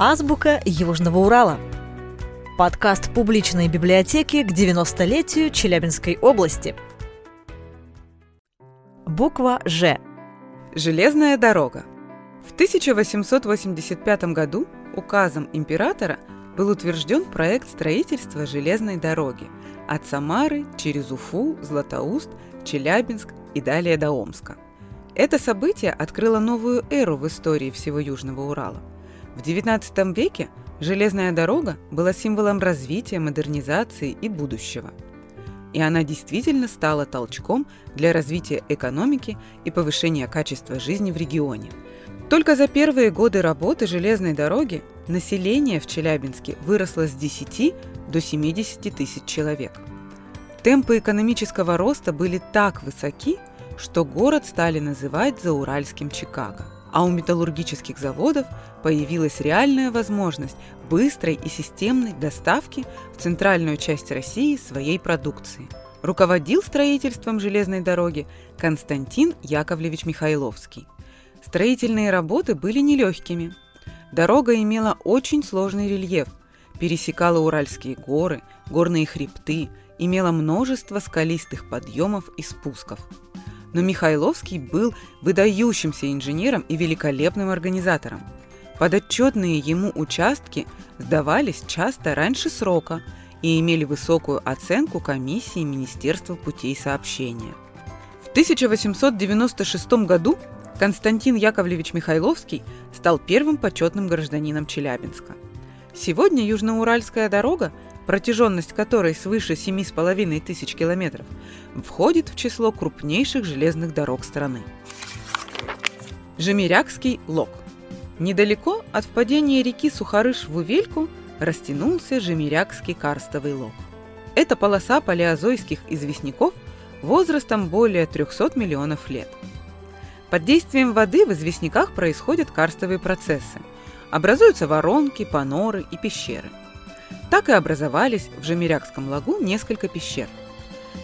Азбука Южного Урала. Подкаст публичной библиотеки к 90-летию Челябинской области. Буква «Ж». Железная дорога. В 1885 году указом императора был утвержден проект строительства железной дороги от Самары через Уфу, Златоуст, Челябинск и далее до Омска. Это событие открыло новую эру в истории всего Южного Урала. В XIX веке железная дорога была символом развития, модернизации и будущего. И она действительно стала толчком для развития экономики и повышения качества жизни в регионе. Только за первые годы работы железной дороги население в Челябинске выросло с 10 до 70 тысяч человек. Темпы экономического роста были так высоки, что город стали называть Зауральским Чикаго. А у металлургических заводов появилась реальная возможность быстрой и системной доставки в центральную часть России своей продукции. Руководил строительством железной дороги Константин Яковлевич Михайловский. Строительные работы были нелегкими. Дорога имела очень сложный рельеф, пересекала Уральские горы, горные хребты, имела множество скалистых подъемов и спусков – но Михайловский был выдающимся инженером и великолепным организатором. Подотчетные ему участки сдавались часто раньше срока и имели высокую оценку комиссии Министерства путей сообщения. В 1896 году Константин Яковлевич Михайловский стал первым почетным гражданином Челябинска. Сегодня Южноуральская дорога протяженность которой свыше 7,5 тысяч километров, входит в число крупнейших железных дорог страны. Жемерякский лог. Недалеко от впадения реки Сухарыш в Увельку растянулся Жемерякский карстовый лог. Это полоса палеозойских известняков возрастом более 300 миллионов лет. Под действием воды в известняках происходят карстовые процессы. Образуются воронки, паноры и пещеры – так и образовались в Жемерякском лагу несколько пещер.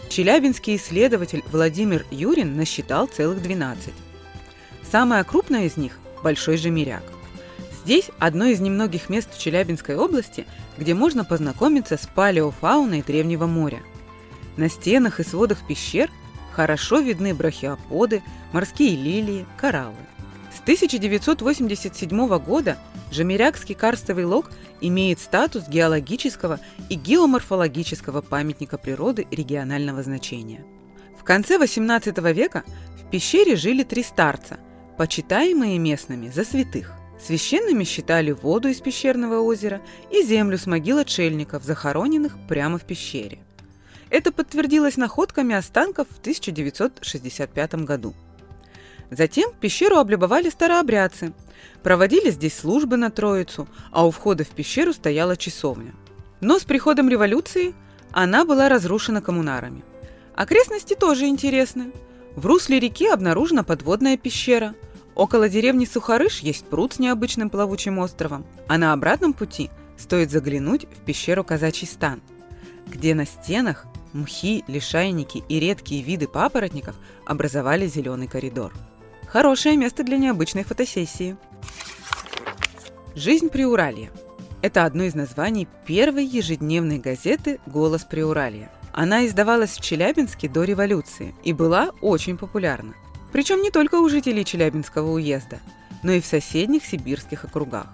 Челябинский исследователь Владимир Юрин насчитал целых 12. Самая крупная из них – Большой Жемеряк. Здесь одно из немногих мест в Челябинской области, где можно познакомиться с палеофауной Древнего моря. На стенах и сводах пещер хорошо видны брахиоподы, морские лилии, кораллы. С 1987 года Жемерякский карстовый лог имеет статус геологического и геоморфологического памятника природы регионального значения. В конце XVIII века в пещере жили три старца, почитаемые местными за святых. Священными считали воду из пещерного озера и землю с могил отшельников, захороненных прямо в пещере. Это подтвердилось находками останков в 1965 году. Затем пещеру облюбовали старообрядцы. Проводили здесь службы на Троицу, а у входа в пещеру стояла часовня. Но с приходом революции она была разрушена коммунарами. Окрестности тоже интересны. В русле реки обнаружена подводная пещера. Около деревни Сухарыш есть пруд с необычным плавучим островом. А на обратном пути стоит заглянуть в пещеру Казачий стан, где на стенах мхи, лишайники и редкие виды папоротников образовали зеленый коридор. Хорошее место для необычной фотосессии. Жизнь Приуралья. Это одно из названий первой ежедневной газеты «Голос Приуралья». Она издавалась в Челябинске до революции и была очень популярна. Причем не только у жителей Челябинского уезда, но и в соседних сибирских округах.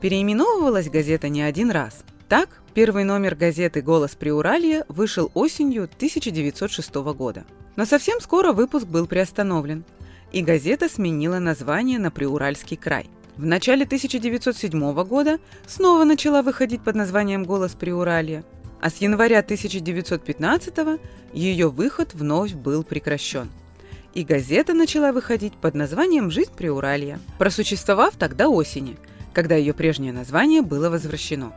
Переименовывалась газета не один раз. Так, первый номер газеты «Голос Приуралья» вышел осенью 1906 года. Но совсем скоро выпуск был приостановлен – и газета сменила название на Приуральский край. В начале 1907 года снова начала выходить под названием «Голос Приуралья», а с января 1915 ее выход вновь был прекращен. И газета начала выходить под названием «Жизнь Приуралья», просуществовав тогда осени, когда ее прежнее название было возвращено.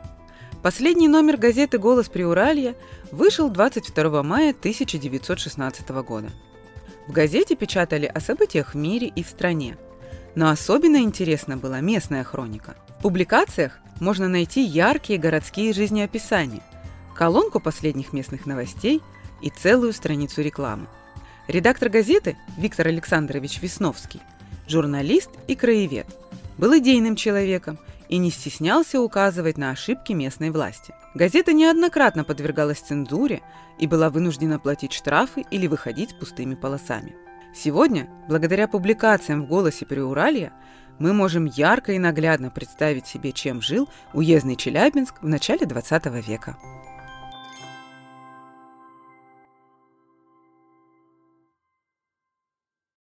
Последний номер газеты «Голос Приуралья» вышел 22 мая 1916 года. В газете печатали о событиях в мире и в стране. Но особенно интересна была местная хроника. В публикациях можно найти яркие городские жизнеописания, колонку последних местных новостей и целую страницу рекламы. Редактор газеты Виктор Александрович Весновский, журналист и краевед, был идейным человеком и не стеснялся указывать на ошибки местной власти. Газета неоднократно подвергалась цензуре и была вынуждена платить штрафы или выходить пустыми полосами. Сегодня, благодаря публикациям в «Голосе Приуралья», мы можем ярко и наглядно представить себе, чем жил уездный Челябинск в начале 20 века.